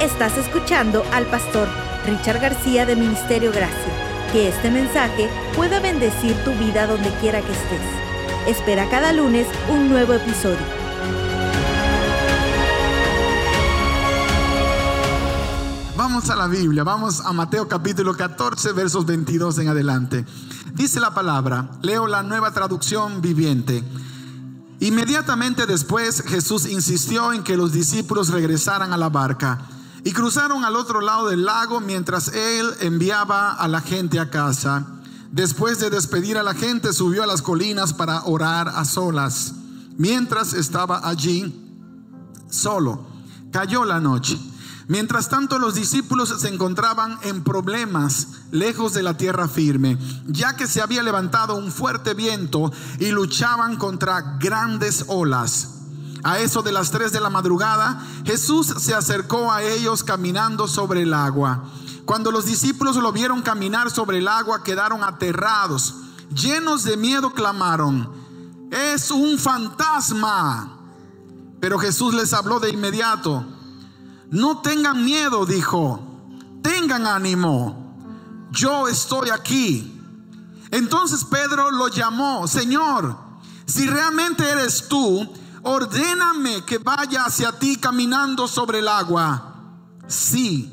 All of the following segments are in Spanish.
Estás escuchando al pastor Richard García de Ministerio Gracia. Que este mensaje pueda bendecir tu vida donde quiera que estés. Espera cada lunes un nuevo episodio. Vamos a la Biblia, vamos a Mateo capítulo 14, versos 22 en adelante. Dice la palabra, leo la nueva traducción viviente. Inmediatamente después Jesús insistió en que los discípulos regresaran a la barca y cruzaron al otro lado del lago mientras él enviaba a la gente a casa. Después de despedir a la gente subió a las colinas para orar a solas. Mientras estaba allí solo, cayó la noche. Mientras tanto los discípulos se encontraban en problemas lejos de la tierra firme, ya que se había levantado un fuerte viento y luchaban contra grandes olas. A eso de las tres de la madrugada, Jesús se acercó a ellos caminando sobre el agua. Cuando los discípulos lo vieron caminar sobre el agua, quedaron aterrados. Llenos de miedo clamaron, es un fantasma. Pero Jesús les habló de inmediato. No tengan miedo, dijo. Tengan ánimo. Yo estoy aquí. Entonces Pedro lo llamó, Señor, si realmente eres tú, ordéname que vaya hacia ti caminando sobre el agua. Sí,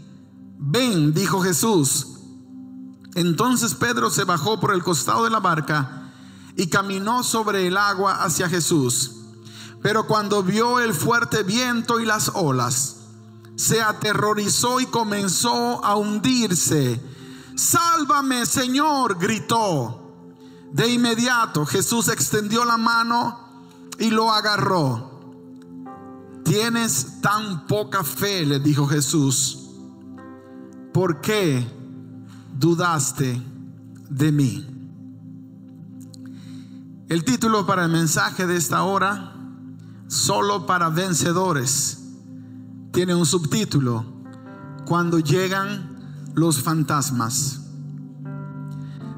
ven, dijo Jesús. Entonces Pedro se bajó por el costado de la barca y caminó sobre el agua hacia Jesús. Pero cuando vio el fuerte viento y las olas, se aterrorizó y comenzó a hundirse. Sálvame, Señor, gritó. De inmediato Jesús extendió la mano y lo agarró. Tienes tan poca fe, le dijo Jesús. ¿Por qué dudaste de mí? El título para el mensaje de esta hora, solo para vencedores tiene un subtítulo, cuando llegan los fantasmas.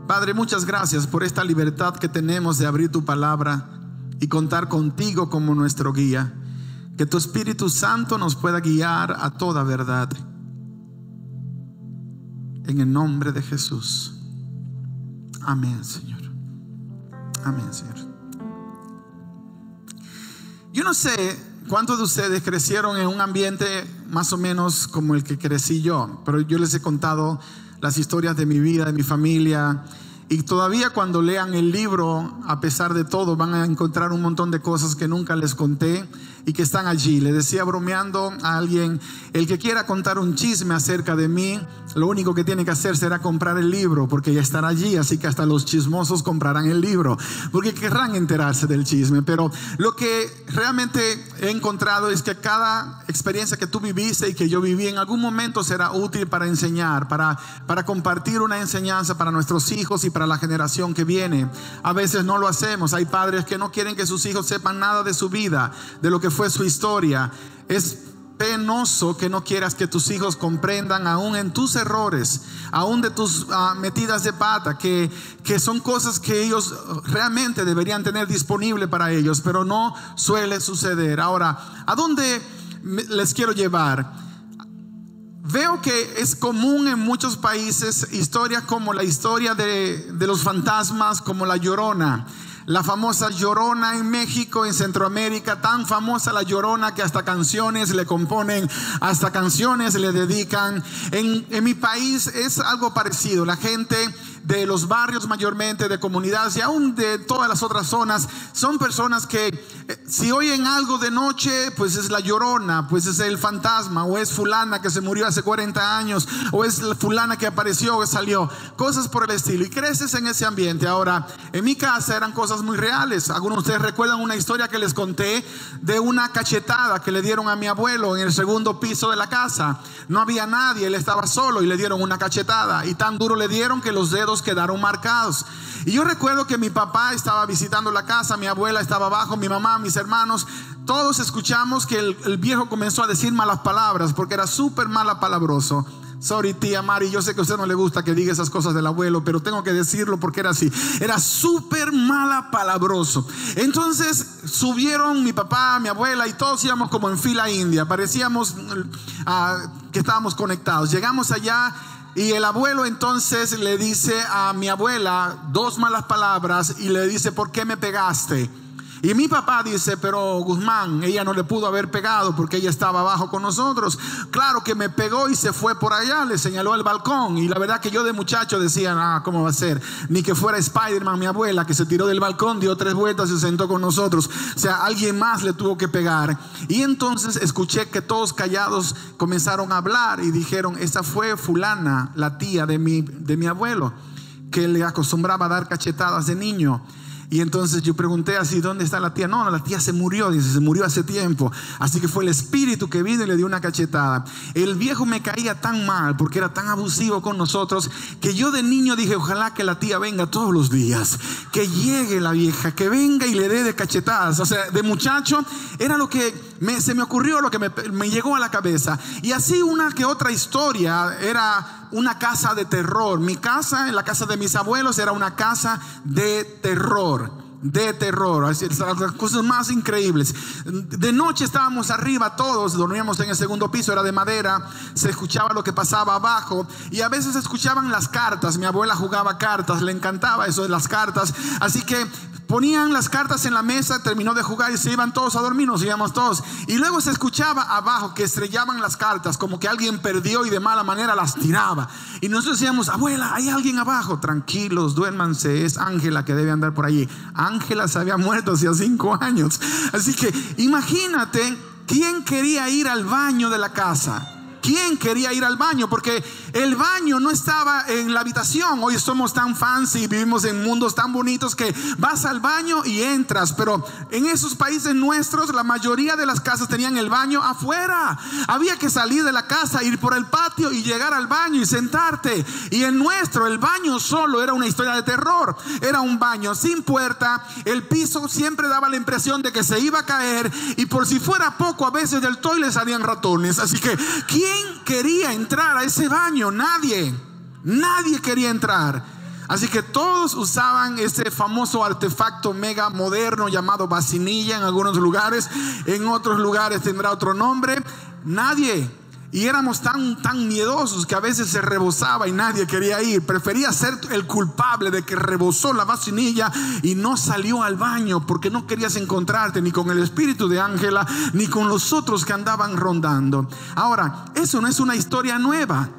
Padre, muchas gracias por esta libertad que tenemos de abrir tu palabra y contar contigo como nuestro guía. Que tu Espíritu Santo nos pueda guiar a toda verdad. En el nombre de Jesús. Amén, Señor. Amén, Señor. Yo no sé ¿Cuántos de ustedes crecieron en un ambiente más o menos como el que crecí yo? Pero yo les he contado las historias de mi vida, de mi familia. Y todavía cuando lean el libro, a pesar de todo, van a encontrar un montón de cosas que nunca les conté y que están allí. Le decía bromeando a alguien, el que quiera contar un chisme acerca de mí, lo único que tiene que hacer será comprar el libro, porque ya estará allí, así que hasta los chismosos comprarán el libro, porque querrán enterarse del chisme. Pero lo que realmente he encontrado es que cada experiencia que tú viviste y que yo viví en algún momento será útil para enseñar, para, para compartir una enseñanza para nuestros hijos y para la generación que viene. A veces no lo hacemos, hay padres que no quieren que sus hijos sepan nada de su vida, de lo que fue su historia. Es penoso que no quieras que tus hijos comprendan aún en tus errores, aún de tus ah, metidas de pata, que, que son cosas que ellos realmente deberían tener disponible para ellos, pero no suele suceder. Ahora, ¿a dónde les quiero llevar? Veo que es común en muchos países historias como la historia de, de los fantasmas, como la llorona la famosa llorona en México, en Centroamérica, tan famosa la llorona que hasta canciones le componen, hasta canciones le dedican. En, en mi país es algo parecido. La gente de los barrios mayormente, de comunidades y aún de todas las otras zonas, son personas que eh, si oyen algo de noche, pues es la llorona, pues es el fantasma, o es fulana que se murió hace 40 años, o es la fulana que apareció o salió, cosas por el estilo. Y creces en ese ambiente. Ahora, en mi casa eran cosas muy reales. Algunos de ustedes recuerdan una historia que les conté de una cachetada que le dieron a mi abuelo en el segundo piso de la casa. No había nadie, él estaba solo y le dieron una cachetada. Y tan duro le dieron que los dedos quedaron marcados. Y yo recuerdo que mi papá estaba visitando la casa, mi abuela estaba abajo, mi mamá, mis hermanos. Todos escuchamos que el, viejo comenzó a decir malas palabras porque era súper mala palabroso. Sorry, tía Mari, yo sé que a usted no le gusta que diga esas cosas del abuelo, pero tengo que decirlo porque era así. Era súper mala palabroso. Entonces subieron mi papá, mi abuela y todos íbamos como en fila india. Parecíamos ah, que estábamos conectados. Llegamos allá y el abuelo entonces le dice a mi abuela dos malas palabras y le dice, ¿por qué me pegaste? Y mi papá dice, pero Guzmán, ella no le pudo haber pegado porque ella estaba abajo con nosotros. Claro que me pegó y se fue por allá, le señaló el balcón. Y la verdad que yo de muchacho decía, ah, ¿cómo va a ser? Ni que fuera Spider-Man, mi abuela, que se tiró del balcón, dio tres vueltas y se sentó con nosotros. O sea, alguien más le tuvo que pegar. Y entonces escuché que todos callados comenzaron a hablar y dijeron, esa fue fulana, la tía de mi, de mi abuelo, que le acostumbraba a dar cachetadas de niño. Y entonces yo pregunté así, ¿dónde está la tía? No, la tía se murió, dice, se murió hace tiempo. Así que fue el espíritu que vino y le dio una cachetada. El viejo me caía tan mal porque era tan abusivo con nosotros que yo de niño dije, ojalá que la tía venga todos los días, que llegue la vieja, que venga y le dé de cachetadas. O sea, de muchacho era lo que se me ocurrió, lo que me, me llegó a la cabeza. Y así una que otra historia era una casa de terror. Mi casa, la casa de mis abuelos, era una casa de terror de terror, las cosas más increíbles. De noche estábamos arriba todos, dormíamos en el segundo piso, era de madera, se escuchaba lo que pasaba abajo y a veces escuchaban las cartas. Mi abuela jugaba cartas, le encantaba eso de las cartas, así que Ponían las cartas en la mesa, terminó de jugar y se iban todos a dormir, nos íbamos todos. Y luego se escuchaba abajo que estrellaban las cartas, como que alguien perdió y de mala manera las tiraba. Y nosotros decíamos, abuela, hay alguien abajo, tranquilos, duérmanse, es Ángela que debe andar por allí. Ángela se había muerto hacía cinco años. Así que imagínate quién quería ir al baño de la casa. ¿Quién quería ir al baño? Porque el baño no estaba en la habitación. Hoy somos tan fancy, vivimos en mundos tan bonitos que vas al baño y entras. Pero en esos países nuestros, la mayoría de las casas tenían el baño afuera. Había que salir de la casa, ir por el patio y llegar al baño y sentarte. Y en nuestro, el baño solo era una historia de terror. Era un baño sin puerta. El piso siempre daba la impresión de que se iba a caer. Y por si fuera poco, a veces del toile salían ratones. Así que, ¿quién? Quería entrar a ese baño? Nadie. Nadie quería entrar. Así que todos usaban ese famoso artefacto mega moderno llamado vacinilla en algunos lugares, en otros lugares tendrá otro nombre. Nadie y éramos tan, tan miedosos que a veces se rebosaba y nadie quería ir. Prefería ser el culpable de que rebosó la vacinilla y no salió al baño porque no querías encontrarte ni con el espíritu de Ángela ni con los otros que andaban rondando. Ahora, eso no es una historia nueva.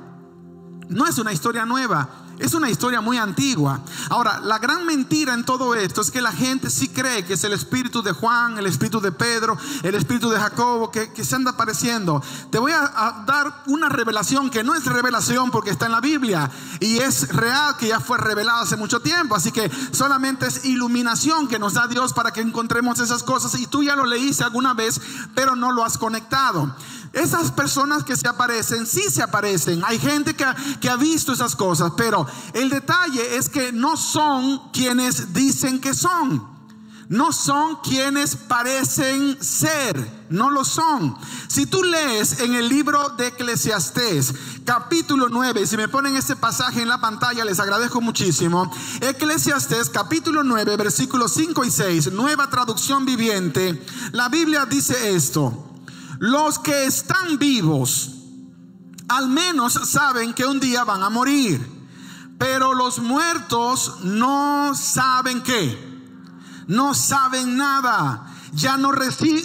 No es una historia nueva. Es una historia muy antigua. Ahora, la gran mentira en todo esto es que la gente sí cree que es el espíritu de Juan, el espíritu de Pedro, el espíritu de Jacobo que, se anda apareciendo. Te voy a, dar una revelación que no es revelación porque está en la Biblia y es real que ya fue revelada hace mucho tiempo. Así que solamente es iluminación que nos da Dios para que encontremos esas cosas y tú ya lo leíste alguna vez, pero no lo has conectado. Esas personas que se aparecen, sí se aparecen. Hay gente que, ha visto esas cosas, pero el detalle es que no son quienes dicen que son. No son quienes parecen ser. No lo son. Si tú lees en el libro de Eclesiastés, capítulo 9, si me ponen ese pasaje en la pantalla, les agradezco muchísimo. Eclesiastés, capítulo 9, versículos 5 y 6, nueva traducción viviente. La Biblia dice esto. Los que están vivos al menos saben que un día van a morir, pero los muertos no saben qué, no saben nada. Ya no,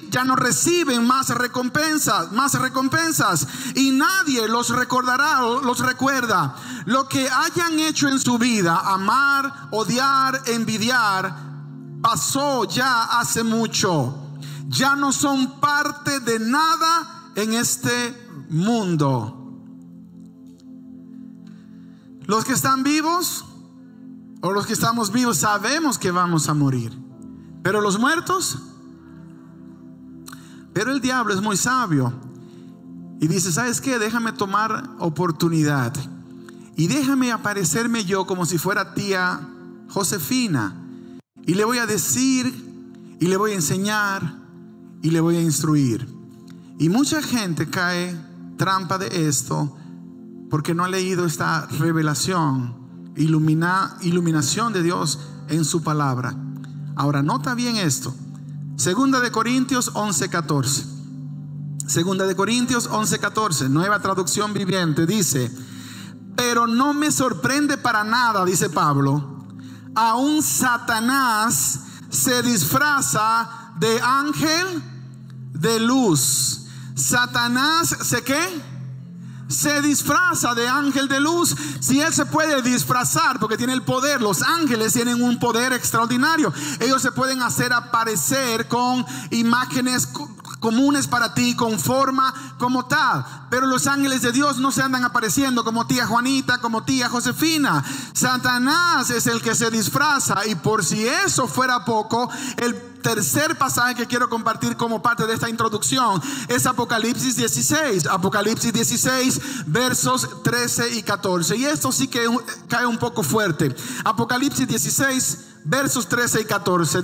ya no reciben más recompensas, más recompensas. Y nadie los recordará o los recuerda. Lo que hayan hecho en su vida, amar, odiar, envidiar, pasó ya hace mucho ya no son parte de nada en este mundo. Los que están vivos o los que estamos vivos sabemos que vamos a morir. Pero los muertos, pero el diablo es muy sabio y dice, ¿sabes qué? Déjame tomar oportunidad y déjame aparecerme yo como si fuera tía Josefina y le voy a decir y le voy a enseñar y le voy a instruir. Y mucha gente cae trampa de esto porque no ha leído esta revelación, ilumina, iluminación de Dios en su palabra. Ahora, nota bien esto. Segunda de Corintios 11:14. Segunda de Corintios 11:14, nueva traducción viviente, dice, pero no me sorprende para nada, dice Pablo, aún Satanás se disfraza de ángel de luz. Satanás se qué? se disfraza de ángel de luz. Si él se puede disfrazar porque tiene el poder, los ángeles tienen un poder extraordinario. Ellos se pueden hacer aparecer con imágenes comunes para ti, con forma como tal. Pero los ángeles de Dios no se andan apareciendo como tía Juanita, como tía Josefina. Satanás es el que se disfraza y por si eso fuera poco, el tercer pasaje que quiero compartir como parte de esta introducción es Apocalipsis 16. Apocalipsis 16, versos 13 y 14. Y esto sí que cae un poco fuerte. Apocalipsis 16, versos 13 y 14.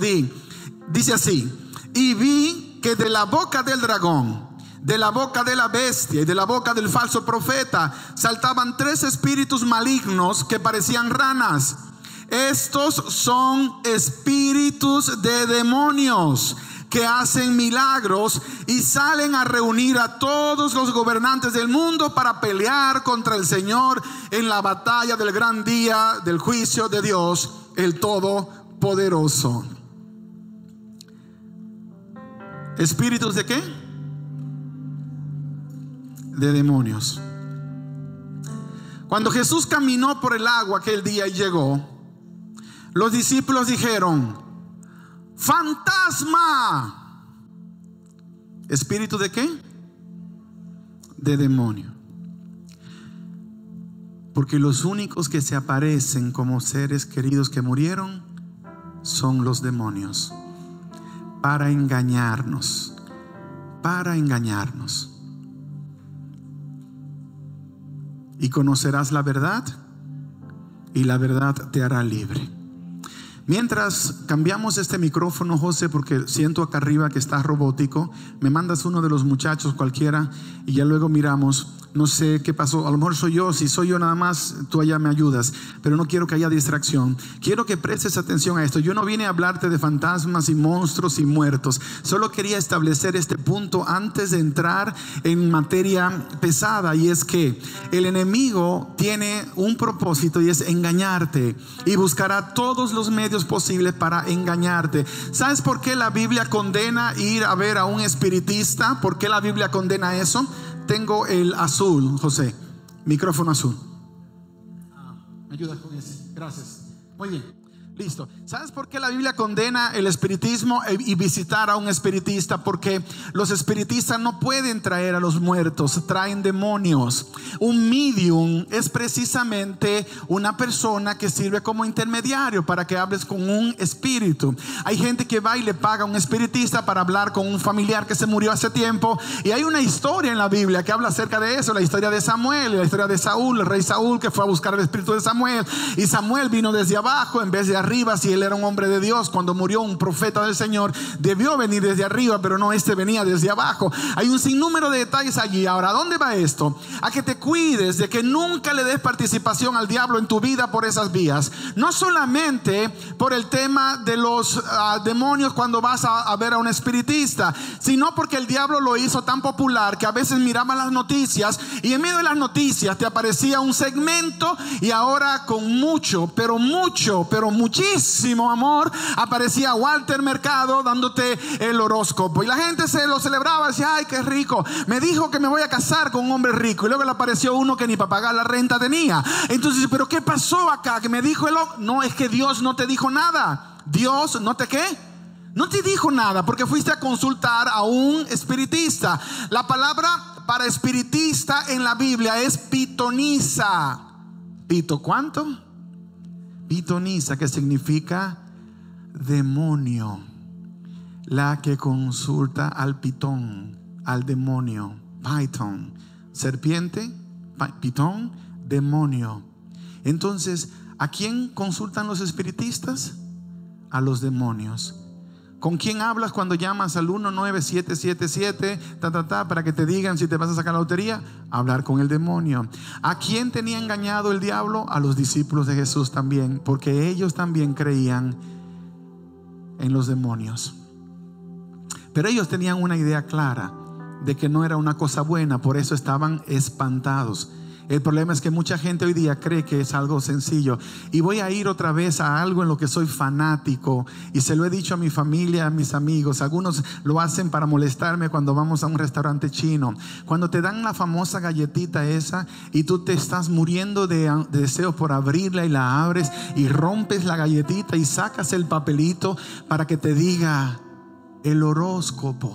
dice así, y vi que de la boca del dragón, de la boca de la bestia y de la boca del falso profeta saltaban tres espíritus malignos que parecían ranas estos son espíritus de demonios que hacen milagros y salen a reunir a todos los gobernantes del mundo para pelear contra el Señor en la batalla del gran día del juicio de Dios, el Todopoderoso. ¿Espíritus de qué? De demonios. Cuando Jesús caminó por el agua aquel día y llegó, los discípulos dijeron, fantasma. ¿Espíritu de qué? De demonio. Porque los únicos que se aparecen como seres queridos que murieron son los demonios. Para engañarnos. Para engañarnos. Y conocerás la verdad y la verdad te hará libre. Mientras cambiamos este micrófono, José, porque siento acá arriba que está robótico, me mandas uno de los muchachos cualquiera y ya luego miramos no sé qué pasó, a lo mejor soy yo, si soy yo nada más, tú allá me ayudas, pero no quiero que haya distracción. Quiero que prestes atención a esto. Yo no vine a hablarte de fantasmas y monstruos y muertos, solo quería establecer este punto antes de entrar en materia pesada y es que el enemigo tiene un propósito y es engañarte y buscará todos los medios posibles para engañarte. ¿Sabes por qué la Biblia condena ir a ver a un espiritista? ¿Por qué la Biblia condena eso? Tengo el azul, José. Micrófono azul. Ah, me ayudas con ese. Gracias. Muy bien. Listo. ¿Sabes por qué la Biblia condena el espiritismo e, y visitar a un espiritista? Porque los espiritistas no pueden traer a los muertos, traen demonios. Un medium es precisamente una persona que sirve como intermediario para que hables con un espíritu. Hay gente que va y le paga a un espiritista para hablar con un familiar que se murió hace tiempo. Y hay una historia en la Biblia que habla acerca de eso, la historia de Samuel, la historia de Saúl, el rey Saúl que fue a buscar el espíritu de Samuel. Y Samuel vino desde abajo en vez de arriba arriba si él era un hombre de Dios. Cuando murió un profeta del Señor, debió venir desde arriba, pero no, este venía desde abajo. Hay un sinnúmero de detalles allí. Ahora, dónde va esto? A que te cuides de que nunca le des participación al diablo en tu vida por esas vías. No solamente por el tema de los ah, demonios cuando vas a, ver a un espiritista, sino porque el diablo lo hizo tan popular que a veces miraba las noticias y en medio de las noticias te aparecía un segmento y ahora con mucho, pero mucho, pero mucho muchísimo amor, aparecía Walter Mercado dándote el horóscopo. Y la gente se lo celebraba, decía, ay, qué rico. Me dijo que me voy a casar con un hombre rico. Y luego le apareció uno que ni para pagar la renta tenía. Entonces, pero ¿qué pasó acá? Que me dijo el... No, es que Dios no te dijo nada. Dios no te qué. No te dijo nada porque fuiste a consultar a un espiritista. La palabra para espiritista en la Biblia es pitoniza. ¿Pito cuánto? Pitonisa, que significa demonio, la que consulta al pitón, al demonio, python, serpiente, pitón, demonio. Entonces, ¿a quién consultan los espiritistas? A los demonios. ¿Con quién hablas cuando llamas al 19777 ta, ta, ta, para que te digan si te vas a sacar la lotería? Hablar con el demonio. ¿A quién tenía engañado el diablo? A los discípulos de Jesús también, porque ellos también creían en los demonios. Pero ellos tenían una idea clara de que no era una cosa buena, por eso estaban espantados. El problema es que mucha gente hoy día cree que es algo sencillo. Y voy a ir otra vez a algo en lo que soy fanático. Y se lo he dicho a mi familia, a mis amigos. Algunos lo hacen para molestarme cuando vamos a un restaurante chino. Cuando te dan la famosa galletita esa y tú te estás muriendo de, de deseo por abrirla y la abres y rompes la galletita y sacas el papelito para que te diga el horóscopo.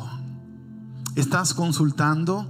Estás consultando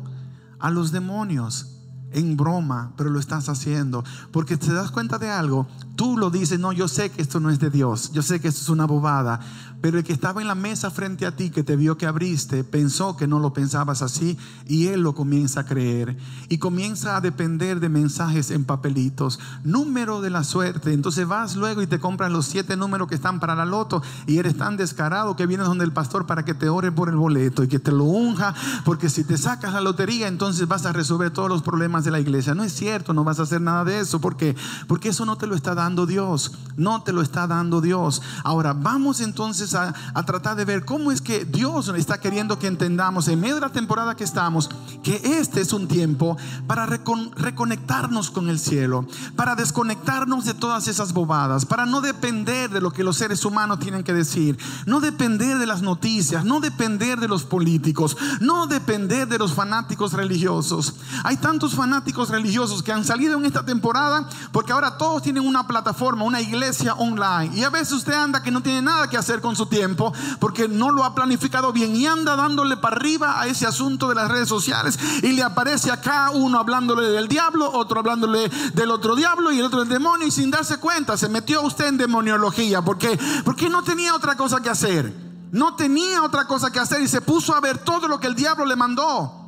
a los demonios en broma, pero lo estás haciendo. Porque te das cuenta de algo, tú lo dices, no, yo sé que esto no es de Dios, yo sé que esto es una bobada, pero el que estaba en la mesa frente a ti, que te vio que abriste, pensó que no lo pensabas así y él lo comienza a creer y comienza a depender de mensajes en papelitos, número de la suerte. Entonces vas luego y te compras los siete números que están para la loto y eres tan descarado que vienes donde el pastor para que te ore por el boleto y que te lo unja, porque si te sacas la lotería, entonces vas a resolver todos los problemas de la iglesia. No es cierto, no vas a hacer nada de eso, porque porque eso no te lo está dando Dios, no te lo está dando Dios. Ahora vamos entonces a, tratar de ver cómo es que Dios está queriendo que entendamos en medio de la temporada que estamos, que este es un tiempo para reconectarnos con el cielo, para desconectarnos de todas esas bobadas, para no depender de lo que los seres humanos tienen que decir, no depender de las noticias, no depender de los políticos, no depender de los fanáticos religiosos. Hay tantos fanáticos religiosos que han salido en esta temporada porque ahora todos tienen una plataforma, una iglesia online. Y a veces usted anda que no tiene nada que hacer con su tiempo porque no lo ha planificado bien y anda dándole para arriba a ese asunto de las redes sociales y le aparece acá uno hablándole del diablo, otro hablándole del otro diablo y el otro del demonio y sin darse cuenta se metió usted en demoniología porque porque no tenía otra cosa que hacer. No tenía otra cosa que hacer y se puso a ver todo lo que el diablo le mandó.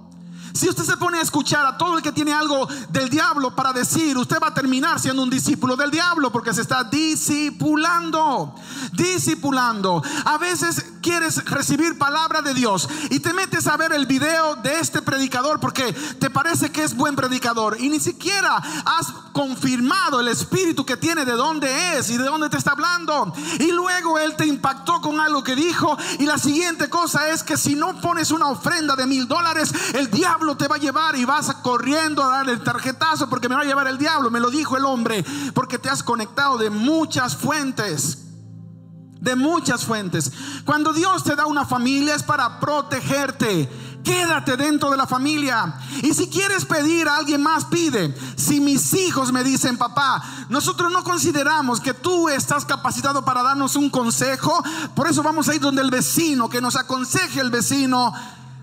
Si usted se pone a escuchar a todo el que tiene algo del diablo para decir, usted va a terminar siendo un discípulo del diablo porque se está discipulando, discipulando. A veces quieres recibir palabra de Dios y te metes a ver el video de este predicador porque te parece que es buen predicador y ni siquiera has confirmado el espíritu que tiene de dónde es y de dónde te está hablando. Y luego él te impactó con algo que dijo y la siguiente cosa es que si no pones una ofrenda de mil dólares, el diablo te va a llevar y vas corriendo a darle el tarjetazo porque me va a llevar el diablo. Me lo dijo el hombre porque te has conectado de muchas fuentes. De muchas fuentes. Cuando Dios te da una familia es para protegerte. Quédate dentro de la familia. Y si quieres pedir a alguien más, pide. Si mis hijos me dicen, papá, nosotros no consideramos que tú estás capacitado para darnos un consejo, por eso vamos a ir donde el vecino, que nos aconseje el vecino,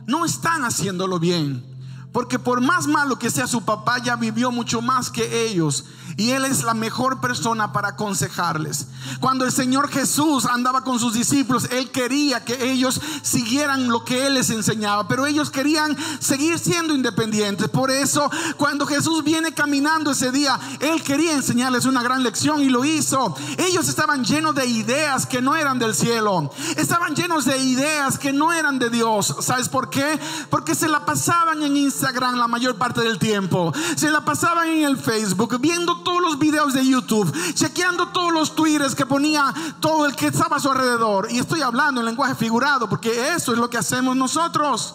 no están haciéndolo bien. Porque por más malo que sea su papá, ya vivió mucho más que ellos. Y Él es la mejor persona para aconsejarles. Cuando el Señor Jesús andaba con sus discípulos, Él quería que ellos siguieran lo que Él les enseñaba. Pero ellos querían seguir siendo independientes. Por eso, cuando Jesús viene caminando ese día, Él quería enseñarles una gran lección y lo hizo. Ellos estaban llenos de ideas que no eran del cielo. Estaban llenos de ideas que no eran de Dios. ¿Sabes por qué? Porque se la pasaban en Instagram la mayor parte del tiempo. Se la pasaban en el Facebook viendo todos los videos de YouTube, chequeando todos los twitters que ponía todo el que estaba a su alrededor. Y estoy hablando en lenguaje figurado, porque eso es lo que hacemos nosotros.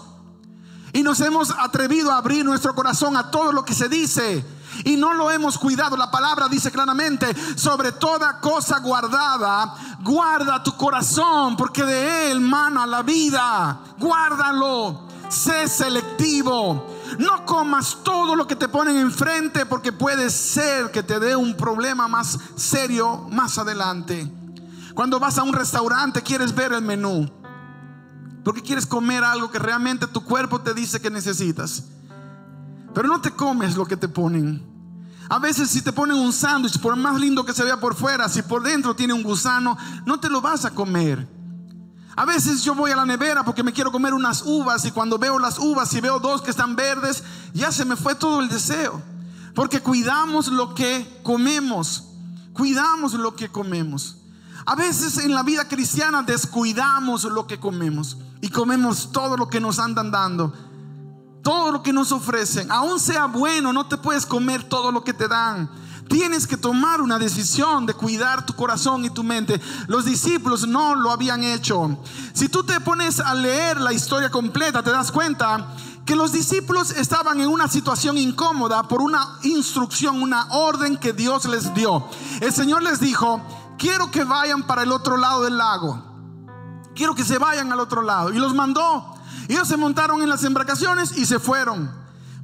Y nos hemos atrevido a abrir nuestro corazón a todo lo que se dice. Y no lo hemos cuidado. La palabra dice claramente, sobre toda cosa guardada, guarda tu corazón, porque de él mana la vida. Guárdalo. Sé selectivo. No comas todo lo que te ponen enfrente porque puede ser que te dé un problema más serio más adelante. Cuando vas a un restaurante quieres ver el menú. Porque quieres comer algo que realmente tu cuerpo te dice que necesitas. Pero no te comes lo que te ponen. A veces si te ponen un sándwich, por más lindo que se vea por fuera, si por dentro tiene un gusano, no te lo vas a comer. A veces yo voy a la nevera porque me quiero comer unas uvas y cuando veo las uvas y veo dos que están verdes, ya se me fue todo el deseo. Porque cuidamos lo que comemos. Cuidamos lo que comemos. A veces en la vida cristiana descuidamos lo que comemos y comemos todo lo que nos andan dando, todo lo que nos ofrecen. Aún sea bueno, no te puedes comer todo lo que te dan. Tienes que tomar una decisión de cuidar tu corazón y tu mente. Los discípulos no lo habían hecho. Si tú te pones a leer la historia completa, te das cuenta que los discípulos estaban en una situación incómoda por una instrucción, una orden que Dios les dio. El Señor les dijo, quiero que vayan para el otro lado del lago. Quiero que se vayan al otro lado. Y los mandó. Ellos se montaron en las embarcaciones y se fueron.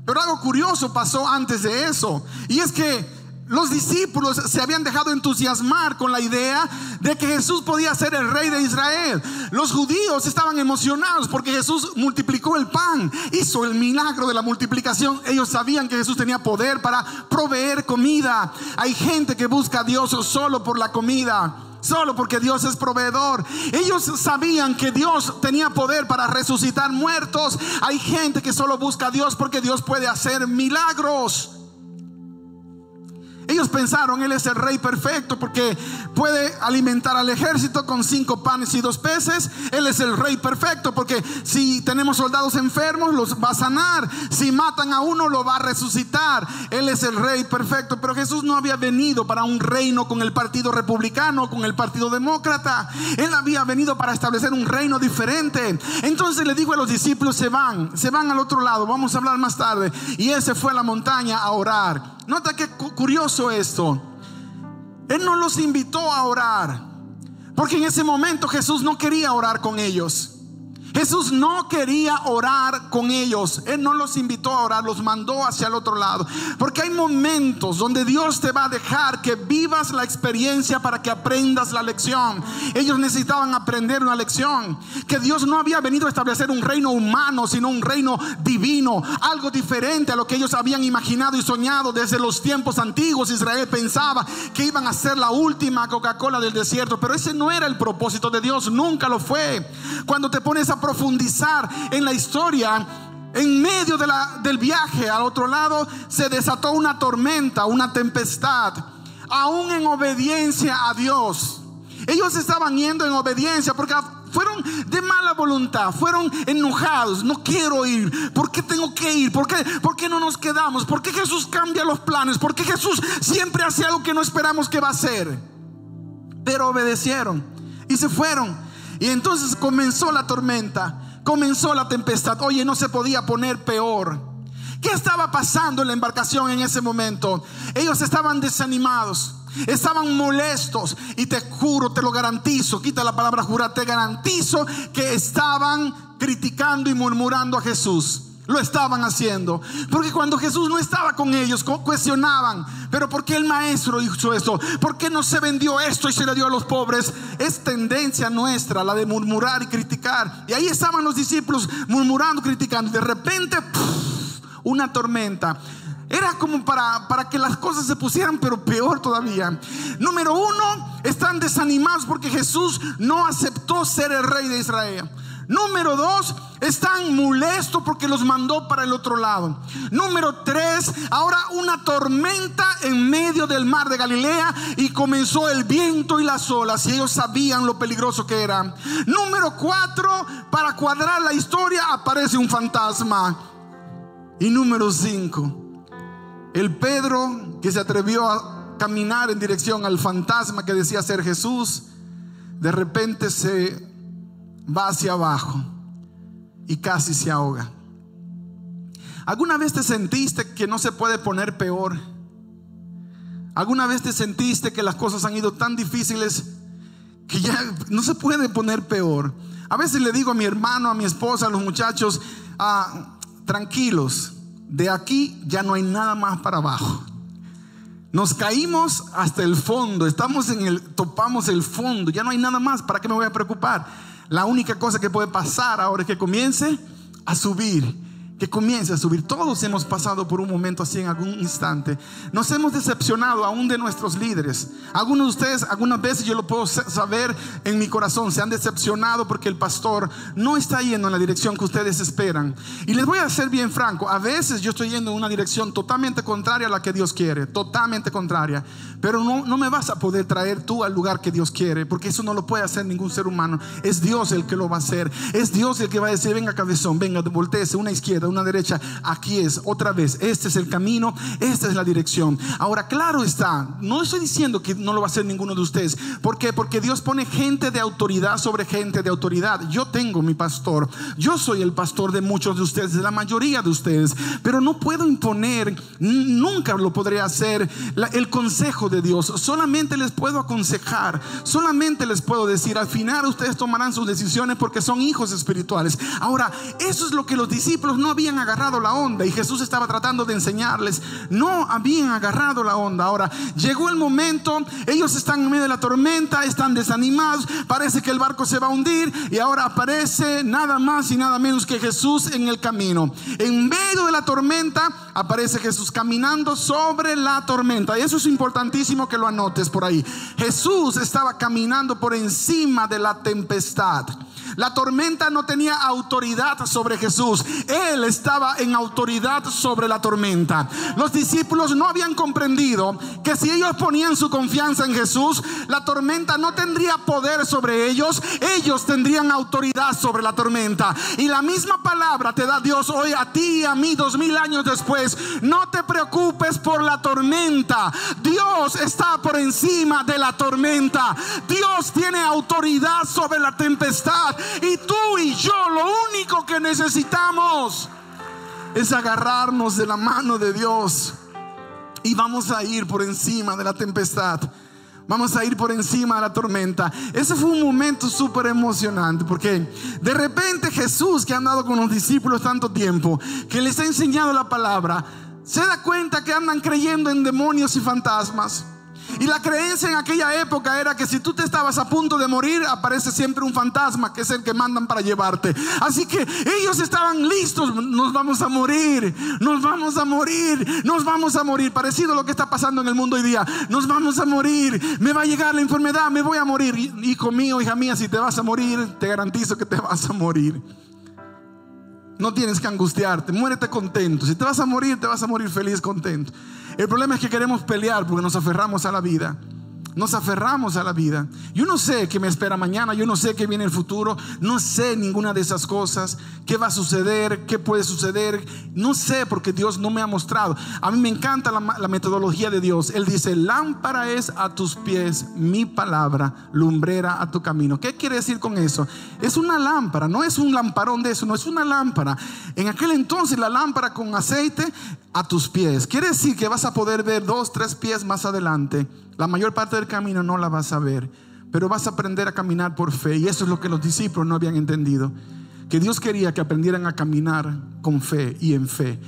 Pero algo curioso pasó antes de eso. Y es que los discípulos se habían dejado entusiasmar con la idea de que Jesús podía ser el rey de Israel. Los judíos estaban emocionados porque Jesús multiplicó el pan, hizo el milagro de la multiplicación. Ellos sabían que Jesús tenía poder para proveer comida. Hay gente que busca a Dios solo por la comida solo porque Dios es proveedor. Ellos sabían que Dios tenía poder para resucitar muertos. Hay gente que solo busca a Dios porque Dios puede hacer milagros. Ellos pensaron, Él es el rey perfecto porque puede alimentar al ejército con cinco panes y dos peces. Él es el rey perfecto porque si tenemos soldados enfermos, los va a sanar. Si matan a uno, lo va a resucitar. Él es el rey perfecto. Pero Jesús no había venido para un reino con el partido republicano, con el partido demócrata. Él había venido para establecer un reino diferente. Entonces le dijo a los discípulos, se van, se van al otro lado. Vamos a hablar más tarde. Y él se fue a la montaña a orar. Nota que curioso esto. Él no los invitó a orar. Porque en ese momento Jesús no quería orar con ellos. Jesús no quería orar con ellos. Él no los invitó a orar, los mandó hacia el otro lado. Porque hay momentos donde Dios te va a dejar que vivas la experiencia para que aprendas la lección. Ellos necesitaban aprender una lección. Que Dios no había venido a establecer un reino humano, sino un reino divino. Algo diferente a lo que ellos habían imaginado y soñado desde los tiempos antiguos. Israel pensaba que iban a ser la última Coca-Cola del desierto. Pero ese no era el propósito de Dios. Nunca lo fue. Cuando te pones a profundizar en la historia, en medio de la, del viaje al otro lado se desató una tormenta, una tempestad, aún en obediencia a Dios. Ellos estaban yendo en obediencia porque fueron de mala voluntad, fueron enojados, no quiero ir, ¿por qué tengo que ir? ¿Por qué, ¿Por qué no nos quedamos? ¿Por qué Jesús cambia los planes? ¿Por qué Jesús siempre hace algo que no esperamos que va a hacer? Pero obedecieron y se fueron. Y entonces comenzó la tormenta, comenzó la tempestad. Oye, no se podía poner peor. ¿Qué estaba pasando en la embarcación en ese momento? Ellos estaban desanimados. Estaban molestos y te juro, te lo garantizo, quita la palabra jurar, te garantizo que estaban criticando y murmurando a Jesús. Lo estaban haciendo. Porque cuando Jesús no estaba con ellos, cuestionaban, pero ¿por qué el maestro hizo esto? ¿Por qué no se vendió esto y se le dio a los pobres? Es tendencia nuestra la de murmurar y criticar. Y ahí estaban los discípulos murmurando, criticando. De repente, una tormenta. Era como para, para que las cosas se pusieran, pero peor todavía. Número uno, están desanimados porque Jesús no aceptó ser el rey de Israel. Número dos, están molestos porque los mandó para el otro lado. Número tres, ahora una tormenta en medio del mar de Galilea y comenzó el viento y las olas y ellos sabían lo peligroso que era. Número cuatro, para cuadrar la historia aparece un fantasma. Y número cinco, el Pedro que se atrevió a caminar en dirección al fantasma que decía ser Jesús, de repente se va hacia abajo y casi se ahoga. ¿Alguna vez te sentiste que no se puede poner peor? ¿Alguna vez te sentiste que las cosas han ido tan difíciles que ya no se puede poner peor? A veces le digo a mi hermano, a mi esposa, a los muchachos, ah, tranquilos, de aquí ya no hay nada más para abajo. Nos caímos hasta el fondo, estamos en el, topamos el fondo, ya no hay nada más, ¿para qué me voy a preocupar? La única cosa que puede pasar ahora es que comience a subir que comience a subir. Todos hemos pasado por un momento así en algún instante. Nos hemos decepcionado aún de nuestros líderes. Algunos de ustedes, algunas veces yo lo puedo saber en mi corazón, se han decepcionado porque el pastor no está yendo en la dirección que ustedes esperan. Y les voy a ser bien franco, a veces yo estoy yendo en una dirección totalmente contraria a la que Dios quiere, totalmente contraria. Pero no, no me vas a poder traer tú al lugar que Dios quiere, porque eso no lo puede hacer ningún ser humano. Es Dios el que lo va a hacer. Es Dios el que va a decir, venga cabezón, venga, volteese una izquierda, una derecha, aquí es, otra vez, este es el camino, esta es la dirección. Ahora, claro está, no estoy diciendo que no lo va a hacer ninguno de ustedes. ¿Por qué? Porque Dios pone gente de autoridad sobre gente de autoridad. Yo tengo mi pastor, yo soy el pastor de muchos de ustedes, de la mayoría de ustedes, pero no puedo imponer, nunca lo podré hacer el consejo de Dios. Solamente les puedo aconsejar, solamente les puedo decir, al final ustedes tomarán sus decisiones porque son hijos espirituales. Ahora, eso es lo que los discípulos no habían agarrado la onda y Jesús estaba tratando de enseñarles. No habían agarrado la onda. Ahora llegó el momento, ellos están en medio de la tormenta, están desanimados, parece que el barco se va a hundir y ahora aparece nada más y nada menos que Jesús en el camino. En medio de la tormenta aparece Jesús caminando sobre la tormenta. Y eso es importantísimo que lo anotes por ahí. Jesús estaba caminando por encima de la tempestad. La tormenta no tenía autoridad sobre Jesús. Él estaba en autoridad sobre la tormenta. Los discípulos no habían comprendido que si ellos ponían su confianza en Jesús, la tormenta no tendría poder sobre ellos. Ellos tendrían autoridad sobre la tormenta. Y la misma palabra te da Dios hoy a ti y a mí dos mil años después. No te preocupes por la tormenta. Dios está por encima de la tormenta. Dios tiene autoridad sobre la tempestad. Y tú y yo lo único que necesitamos es agarrarnos de la mano de Dios. Y vamos a ir por encima de la tempestad. Vamos a ir por encima de la tormenta. Ese fue un momento súper emocionante porque de repente Jesús, que ha andado con los discípulos tanto tiempo, que les ha enseñado la palabra, se da cuenta que andan creyendo en demonios y fantasmas. Y la creencia en aquella época era que si tú te estabas a punto de morir, aparece siempre un fantasma que es el que mandan para llevarte. Así que ellos estaban listos, nos vamos a morir, nos vamos a morir, nos vamos a morir. Parecido a lo que está pasando en el mundo hoy día. Nos vamos a morir, me va a llegar la enfermedad, me voy a morir. Hijo mío, hija mía, si te vas a morir, te garantizo que te vas a morir. No tienes que angustiarte, muérete contento. Si te vas a morir, te vas a morir feliz, contento. El problema es que queremos pelear porque nos aferramos a la vida nos aferramos a la vida. Yo no sé qué me espera mañana, yo no sé qué viene el futuro, no sé ninguna de esas cosas, qué va a suceder, qué puede suceder, no sé porque Dios no me ha mostrado. A mí me encanta la, metodología de Dios. Él dice, lámpara es a tus pies mi palabra, lumbrera a tu camino. ¿Qué quiere decir con eso? Es una lámpara, no es un lamparón de eso, no es una lámpara. En aquel entonces la lámpara con aceite a tus pies. Quiere decir que vas a poder ver dos, tres pies más adelante. La mayor parte del camino no la vas a ver, pero vas a aprender a caminar por fe. Y eso es lo que los discípulos no habían entendido. Que Dios quería que aprendieran a caminar con fe y en fe.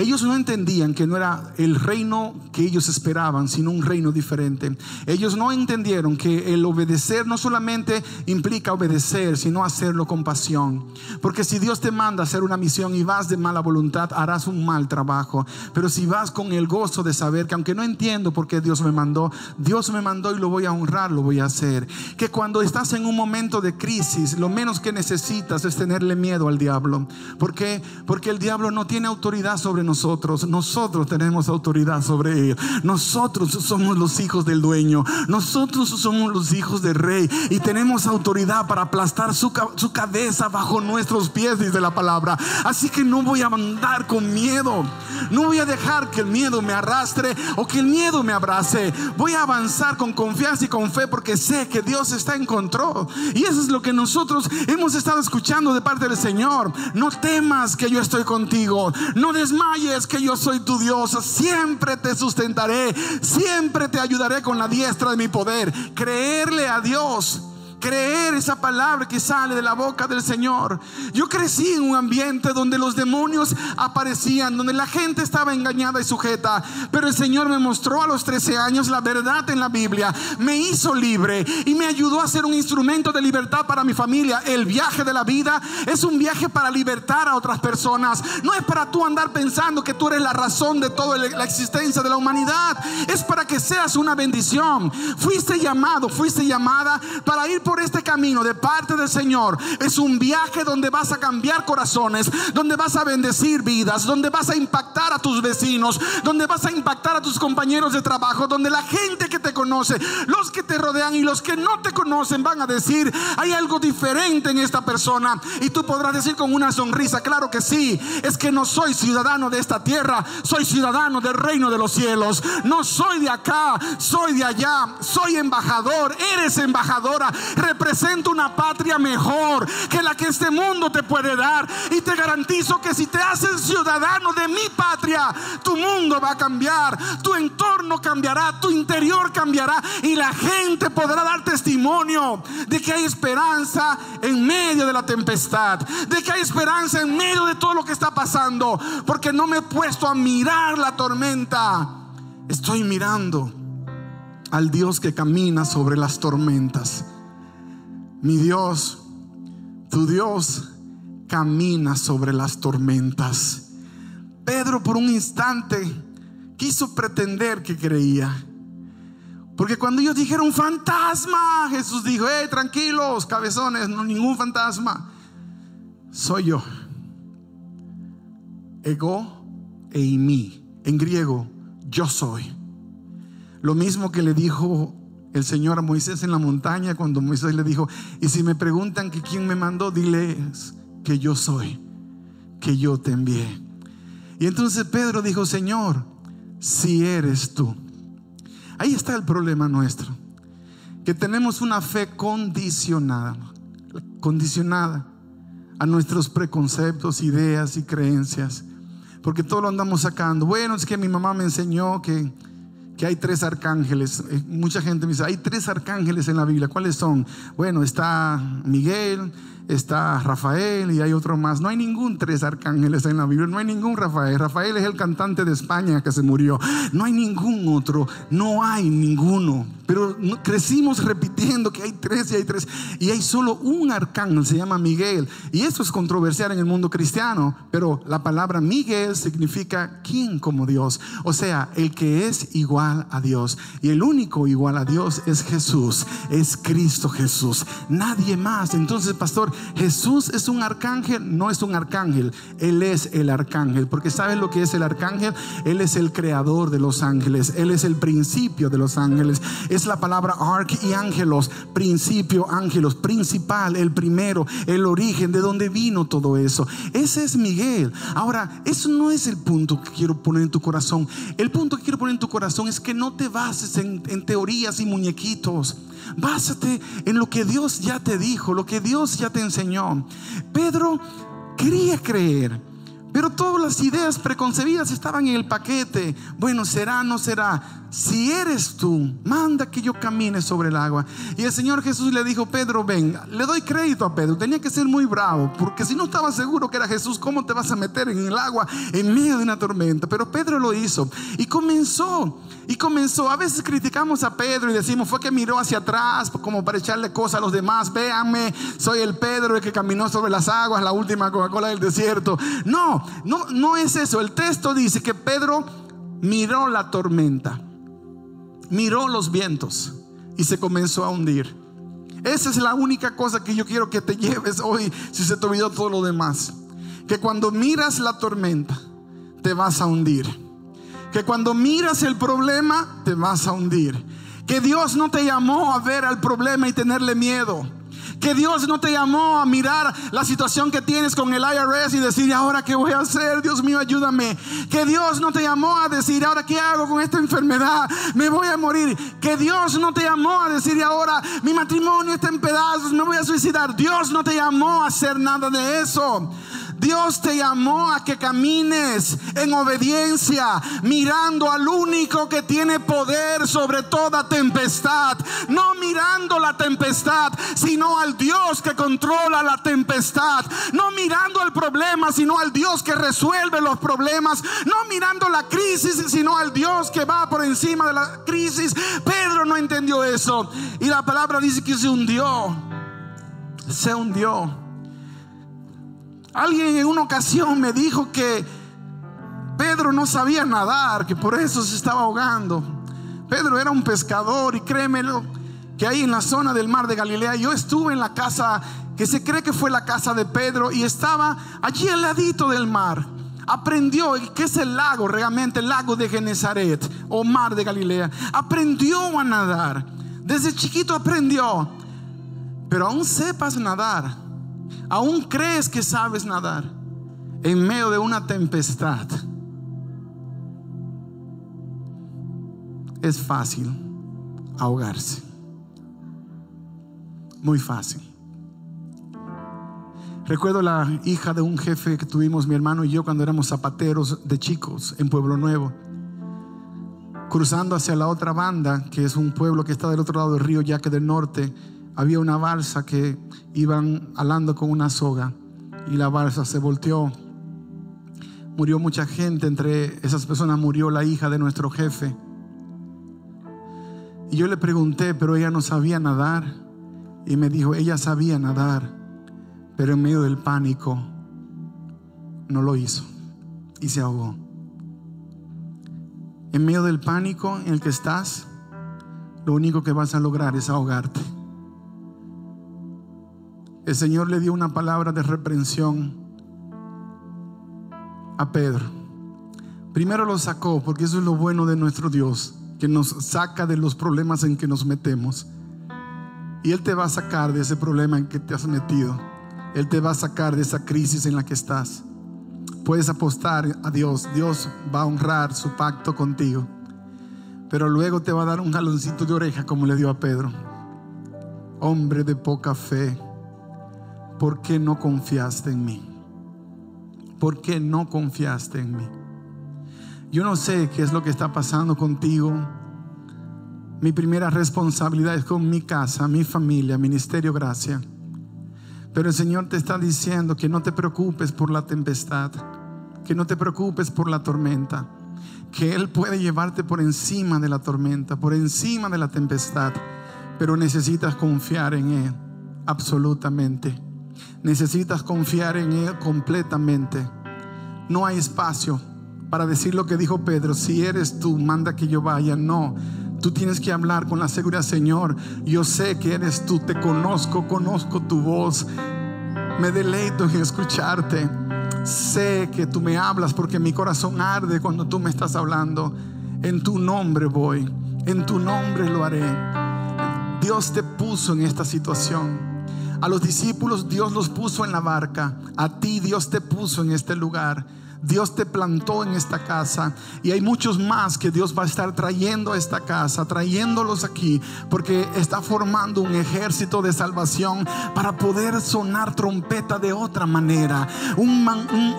Ellos no entendían que no era el reino que ellos esperaban, sino un reino diferente. Ellos no entendieron que el obedecer no solamente implica obedecer, sino hacerlo con pasión. Porque si Dios te manda a hacer una misión y vas de mala voluntad, harás un mal trabajo. Pero si vas con el gozo de saber que aunque no entiendo por qué Dios me mandó, Dios me mandó y lo voy a honrar, lo voy a hacer. Que cuando estás en un momento de crisis, lo menos que necesitas es tenerle miedo al diablo. ¿Por qué? Porque el diablo no tiene autoridad sobre nosotros. Nosotros tenemos autoridad sobre él. Nosotros somos los hijos del dueño. Nosotros somos los hijos del rey. Y tenemos autoridad para aplastar su, su cabeza bajo nuestros pies, dice la palabra. Así que no voy a andar con miedo. No voy a dejar que el miedo me arrastre o que el miedo me abrace. Voy a avanzar con confianza y con fe porque sé que Dios está en control. Y eso es lo que nosotros hemos estado escuchando de parte del Señor. No temas que yo estoy contigo. No desmayes es que yo soy tu Dios. Siempre te sustentaré. Siempre te ayudaré con la diestra de mi poder. Creerle a Dios creer esa palabra que sale de la boca del Señor. Yo crecí en un ambiente donde los demonios aparecían, donde la gente estaba engañada y sujeta, pero el Señor me mostró a los 13 años la verdad en la Biblia, me hizo libre y me ayudó a ser un instrumento de libertad para mi familia. El viaje de la vida es un viaje para libertar a otras personas, no es para tú andar pensando que tú eres la razón de toda la existencia de la humanidad, es para que seas una bendición. Fuiste llamado, fuiste llamada para ir por este camino de parte del Señor. Es un viaje donde vas a cambiar corazones, donde vas a bendecir vidas, donde vas a impactar a tus vecinos, donde vas a impactar a tus compañeros de trabajo, donde la gente que te conoce, los que te rodean y los que no te conocen van a decir, hay algo diferente en esta persona. Y tú podrás decir con una sonrisa, claro que sí, es que no soy ciudadano de esta tierra, soy ciudadano del reino de los cielos. No soy de acá, soy de allá, soy embajador, eres embajadora, represento una patria mejor que la que este mundo te puede dar. Y te garantizo que si te haces ciudadano de mi patria, tu mundo va a cambiar, tu entorno cambiará, tu interior cambiará y la gente podrá dar testimonio de que hay esperanza en medio de la tempestad, de que hay esperanza en medio de todo lo que está pasando, porque no me he puesto a mirar la tormenta, estoy mirando al Dios que camina sobre las tormentas. Mi Dios, tu Dios camina sobre las tormentas. Pedro por un instante quiso pretender que creía. Porque cuando ellos dijeron fantasma, Jesús dijo, hey, tranquilos, cabezones, no ningún fantasma. Soy yo. Ego e mí. En griego, yo soy. Lo mismo que le dijo el Señor a Moisés en la montaña cuando Moisés le dijo, y si me preguntan que quién me mandó, diles que yo soy, que yo te envié. Y entonces Pedro dijo, Señor, si eres tú. Ahí está el problema nuestro, que tenemos una fe condicionada, condicionada a nuestros preconceptos, ideas y creencias, porque todo lo andamos sacando. Bueno, es que mi mamá me enseñó que que hay tres arcángeles. Eh, mucha gente me dice, hay tres arcángeles en la Biblia. ¿Cuáles son? Bueno, está Miguel, está Rafael y hay otro más. No hay ningún tres arcángeles en la Biblia, no hay ningún Rafael. Rafael es el cantante de España que se murió. No hay ningún otro, no hay ninguno. Pero crecimos repitiendo que hay tres y hay tres. Y hay solo un arcángel, se llama Miguel. Y eso es controversial en el mundo cristiano. Pero la palabra Miguel significa quién como Dios. O sea, el que es igual a Dios. Y el único igual a Dios es Jesús, es Cristo Jesús. Nadie más. Entonces, pastor, Jesús es un arcángel, no es un arcángel, Él es el arcángel, porque ¿sabes lo que es el arcángel? Él es el creador de los ángeles, Él es el principio de los ángeles, es la palabra arc y ángelos, principio, ángelos, principal, el primero, el origen, de donde vino todo eso. Ese es Miguel. Ahora, eso no es el punto que quiero poner en tu corazón. El punto que quiero poner en tu corazón es que no te bases en, en teorías y muñequitos. Básate en lo que Dios ya te dijo, lo que Dios ya te enseñó. Pedro quería creer, pero todas las ideas preconcebidas estaban en el paquete. Bueno, será, no será si eres tú, manda que yo camine sobre el agua. Y el Señor Jesús le dijo, Pedro, ven, le doy crédito a Pedro, tenía que ser muy bravo, porque si no estaba seguro que era Jesús, ¿cómo te vas a meter en el agua en medio de una tormenta? Pero Pedro lo hizo y comenzó, y comenzó. A veces criticamos a Pedro y decimos, fue que miró hacia atrás como para echarle cosas a los demás, véanme, soy el Pedro el que caminó sobre las aguas, la última Coca-Cola del desierto. No, no, no es eso. El texto dice que Pedro miró la tormenta miró los vientos y se comenzó a hundir. Esa es la única cosa que yo quiero que te lleves hoy si se te olvidó todo lo demás. Que cuando miras la tormenta, te vas a hundir. Que cuando miras el problema, te vas a hundir. Que Dios no te llamó a ver al problema y tenerle miedo. Que Dios no te llamó a mirar la situación que tienes con el IRS y decir, ahora qué voy a hacer? Dios mío, ayúdame. Que Dios no te llamó a decir, ahora qué hago con esta enfermedad? Me voy a morir. Que Dios no te llamó a decir, ahora mi matrimonio está en pedazos, me voy a suicidar. Dios no te llamó a hacer nada de eso. Dios te llamó a que camines en obediencia, mirando al único que tiene poder sobre toda tempestad. No mirando la tempestad, sino al Dios que controla la tempestad. No mirando el problema, sino al Dios que resuelve los problemas. No mirando la crisis, sino al Dios que va por encima de la crisis. Pedro no entendió eso. Y la palabra dice que se hundió. Se hundió. Alguien en una ocasión me dijo que Pedro no sabía nadar, que por eso se estaba ahogando. Pedro era un pescador y créemelo que ahí en la zona del mar de Galilea yo estuve en la casa que se cree que fue la casa de Pedro y estaba allí al ladito del mar. Aprendió que es el lago, realmente el lago de Genezaret o mar de Galilea. Aprendió a nadar. Desde chiquito aprendió. Pero aún sepas nadar aún crees que sabes nadar en medio de una tempestad, es fácil ahogarse. Muy fácil. Recuerdo la hija de un jefe que tuvimos mi hermano y yo cuando éramos zapateros de chicos en Pueblo Nuevo. Cruzando hacia la otra banda, que es un pueblo que está del otro lado del río Yaque del Norte, había una balsa que iban alando con una soga y la balsa se volteó. Murió mucha gente, entre esas personas murió la hija de nuestro jefe. Y yo le pregunté, pero ella no sabía nadar. Y me dijo, ella sabía nadar, pero en medio del pánico no lo hizo y se ahogó. En medio del pánico en el que estás, lo único que vas a lograr es ahogarte el Señor le dio una palabra de reprensión a Pedro. Primero lo sacó, porque eso es lo bueno de nuestro Dios, que nos saca de los problemas en que nos metemos. Y Él te va a sacar de ese problema en que te has metido. Él te va a sacar de esa crisis en la que estás. Puedes apostar a Dios. Dios va a honrar su pacto contigo. Pero luego te va a dar un jaloncito de oreja como le dio a Pedro. Hombre de poca fe ¿por qué no confiaste en mí? ¿Por qué no confiaste en mí? Yo no sé qué es lo que está pasando contigo. Mi primera responsabilidad es con mi casa, mi familia, ministerio gracia. Pero el Señor te está diciendo que no te preocupes por la tempestad, que no te preocupes por la tormenta, que Él puede llevarte por encima de la tormenta, por encima de la tempestad, pero necesitas confiar en Él absolutamente. Necesitas confiar en Él completamente. No hay espacio para decir lo que dijo Pedro. Si eres tú, manda que yo vaya. No. Tú tienes que hablar con la seguridad, Señor. Yo sé que eres tú, te conozco, conozco tu voz. Me deleito en escucharte. Sé que tú me hablas porque mi corazón arde cuando tú me estás hablando. En tu nombre voy, en tu nombre lo haré. Dios te puso en esta situación. A los discípulos Dios los puso en la barca. A ti Dios te puso en este lugar. Dios te plantó en esta casa y hay muchos más que Dios va a estar trayendo a esta casa, trayéndolos aquí, porque está formando un ejército de salvación para poder sonar trompeta de otra manera. Un,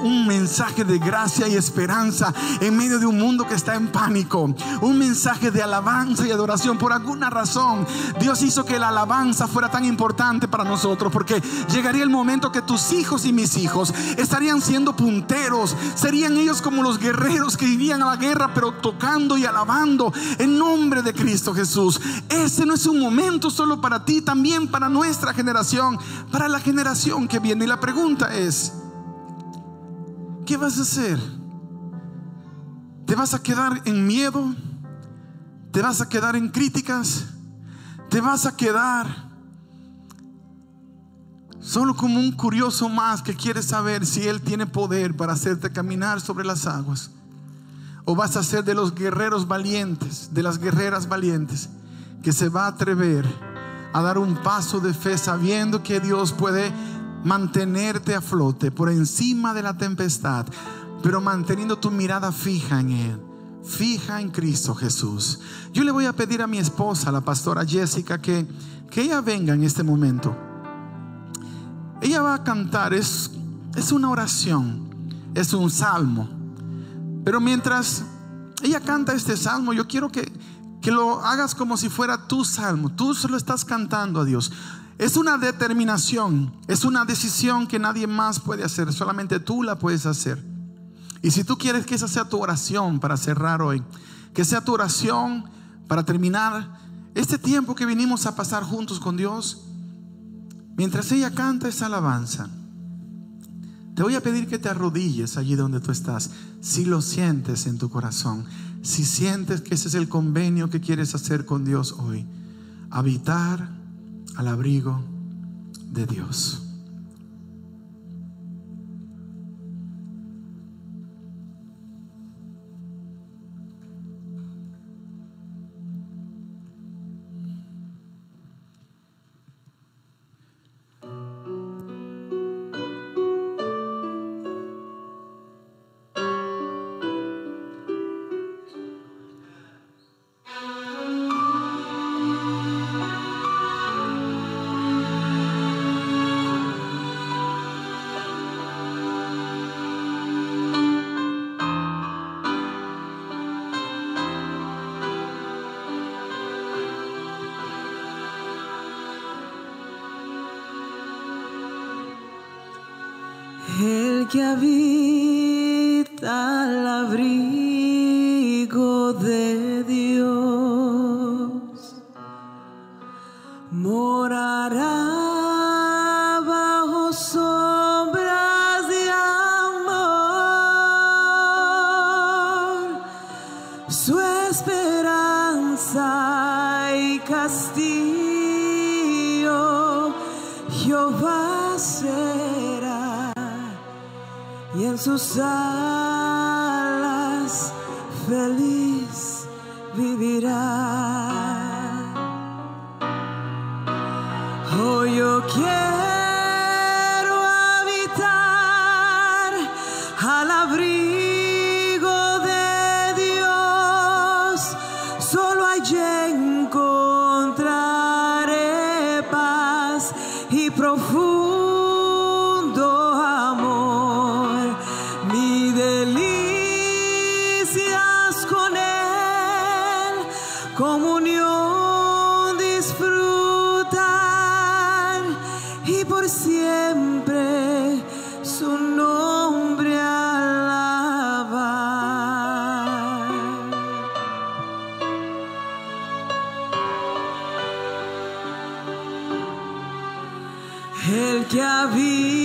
un, mensaje de gracia y esperanza en medio de un mundo que está en pánico. Un mensaje de alabanza y adoración. Por alguna razón, Dios hizo que la alabanza fuera tan importante para nosotros, porque llegaría el momento que tus hijos y mis hijos estarían siendo punteros Serían ellos como los guerreros que irían a la guerra, pero tocando y alabando en nombre de Cristo Jesús. Ese no es un momento solo para ti, también para nuestra generación, para la generación que viene. Y la pregunta es, ¿qué vas a hacer? ¿Te vas a quedar en miedo? ¿Te vas a quedar en críticas? ¿Te vas a quedar Solo como un curioso más que quiere saber si Él tiene poder para hacerte caminar sobre las aguas. O vas a ser de los guerreros valientes, de las guerreras valientes, que se va a atrever a dar un paso de fe sabiendo que Dios puede mantenerte a flote por encima de la tempestad, pero manteniendo tu mirada fija en Él, fija en Cristo Jesús. Yo le voy a pedir a mi esposa, la pastora Jessica, que, que ella venga en este momento. Ella va a cantar, es es una oración, es un salmo. Pero mientras ella canta este salmo, yo quiero que, que lo hagas como si fuera tu salmo. Tú se lo estás cantando a Dios. Es una determinación, es una decisión que nadie más puede hacer, solamente tú la puedes hacer. Y si tú quieres que esa sea tu oración para cerrar hoy, que sea tu oración para terminar este tiempo que vinimos a pasar juntos con Dios, mientras ella canta esa alabanza, te voy a pedir que te arrodilles allí donde tú estás, si lo sientes en tu corazón, si sientes que ese es el convenio que quieres hacer con Dios hoy, habitar al abrigo de Dios. Que habita al abrigo de que habita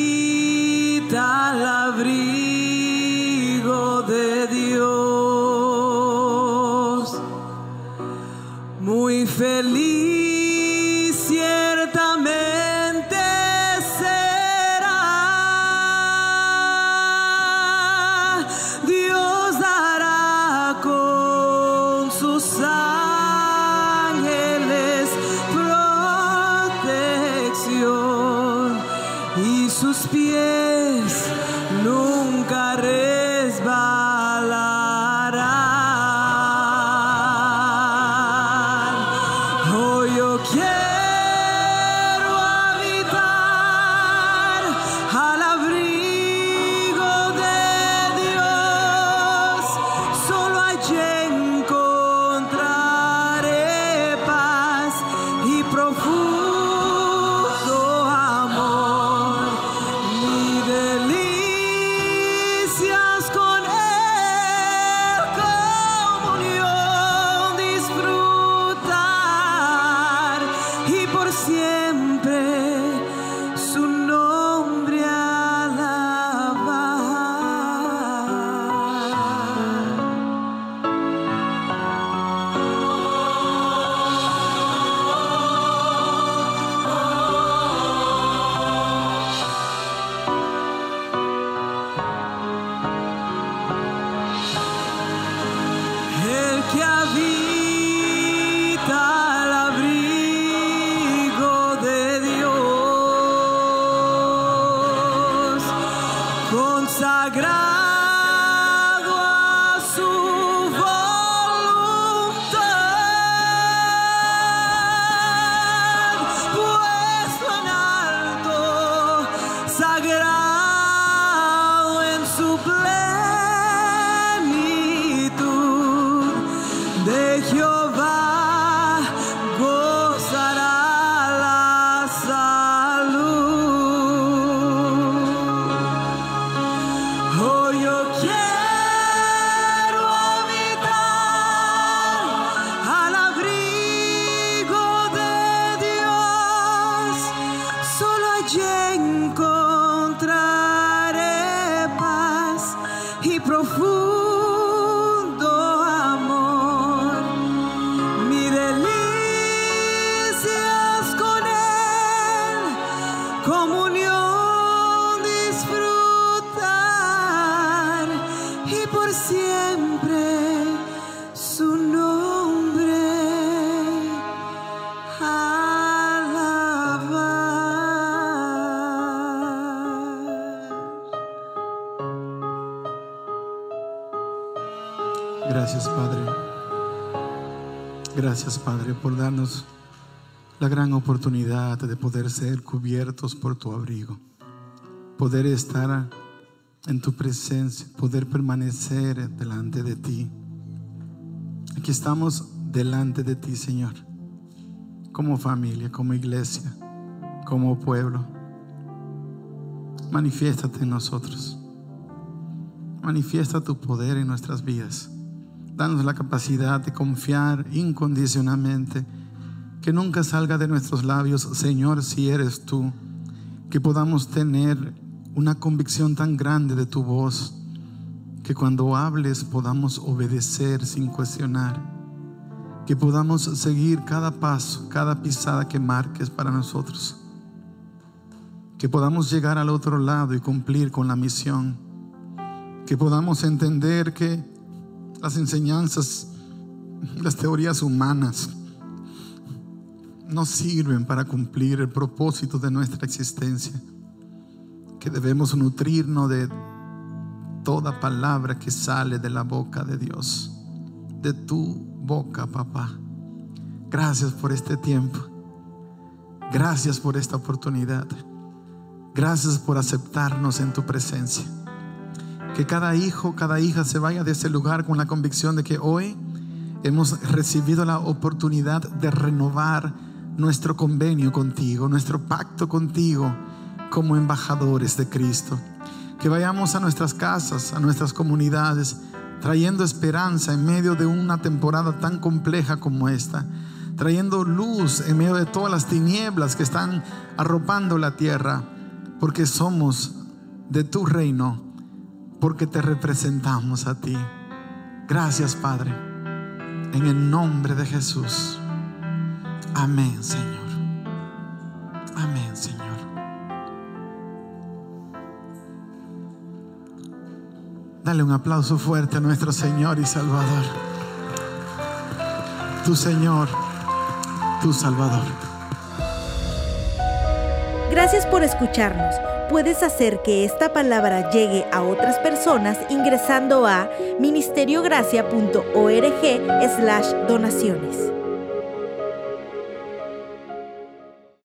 Gracias, Padre, por darnos la gran oportunidad de poder ser cubiertos por tu abrigo, poder estar en tu presencia, poder permanecer delante de ti. Aquí estamos delante de ti, Señor, como familia, como iglesia, como pueblo. Manifiéstate en nosotros. Manifiesta tu poder en nuestras vidas. Danos la capacidad de confiar incondicionalmente. Que nunca salga de nuestros labios, Señor, si eres tú. Que podamos tener una convicción tan grande de tu voz. Que cuando hables podamos obedecer sin cuestionar. Que podamos seguir cada paso, cada pisada que marques para nosotros. Que podamos llegar al otro lado y cumplir con la misión. Que podamos entender que las enseñanzas, las teorías humanas no sirven para cumplir el propósito de nuestra existencia. Que debemos nutrirnos de toda palabra que sale de la boca de Dios, de tu boca, papá. Gracias por este tiempo. Gracias por esta oportunidad. Gracias por aceptarnos en tu presencia. Que cada hijo, cada hija se vaya de ese lugar con la convicción de que hoy hemos recibido la oportunidad de renovar nuestro convenio contigo, nuestro pacto contigo como embajadores de Cristo. Que vayamos a nuestras casas, a nuestras comunidades, trayendo esperanza en medio de una temporada tan compleja como esta, trayendo luz en medio de todas las tinieblas que están arropando la tierra, porque somos de tu reino porque te representamos a ti. Gracias, Padre. En el nombre de Jesús. Amén, Señor. Amén, Señor. Dale un aplauso fuerte a nuestro Señor y Salvador. Tu Señor, tu Salvador. Gracias por escucharnos. Puedes hacer que esta palabra llegue a otras personas ingresando a ministeriogracia.org slash donaciones.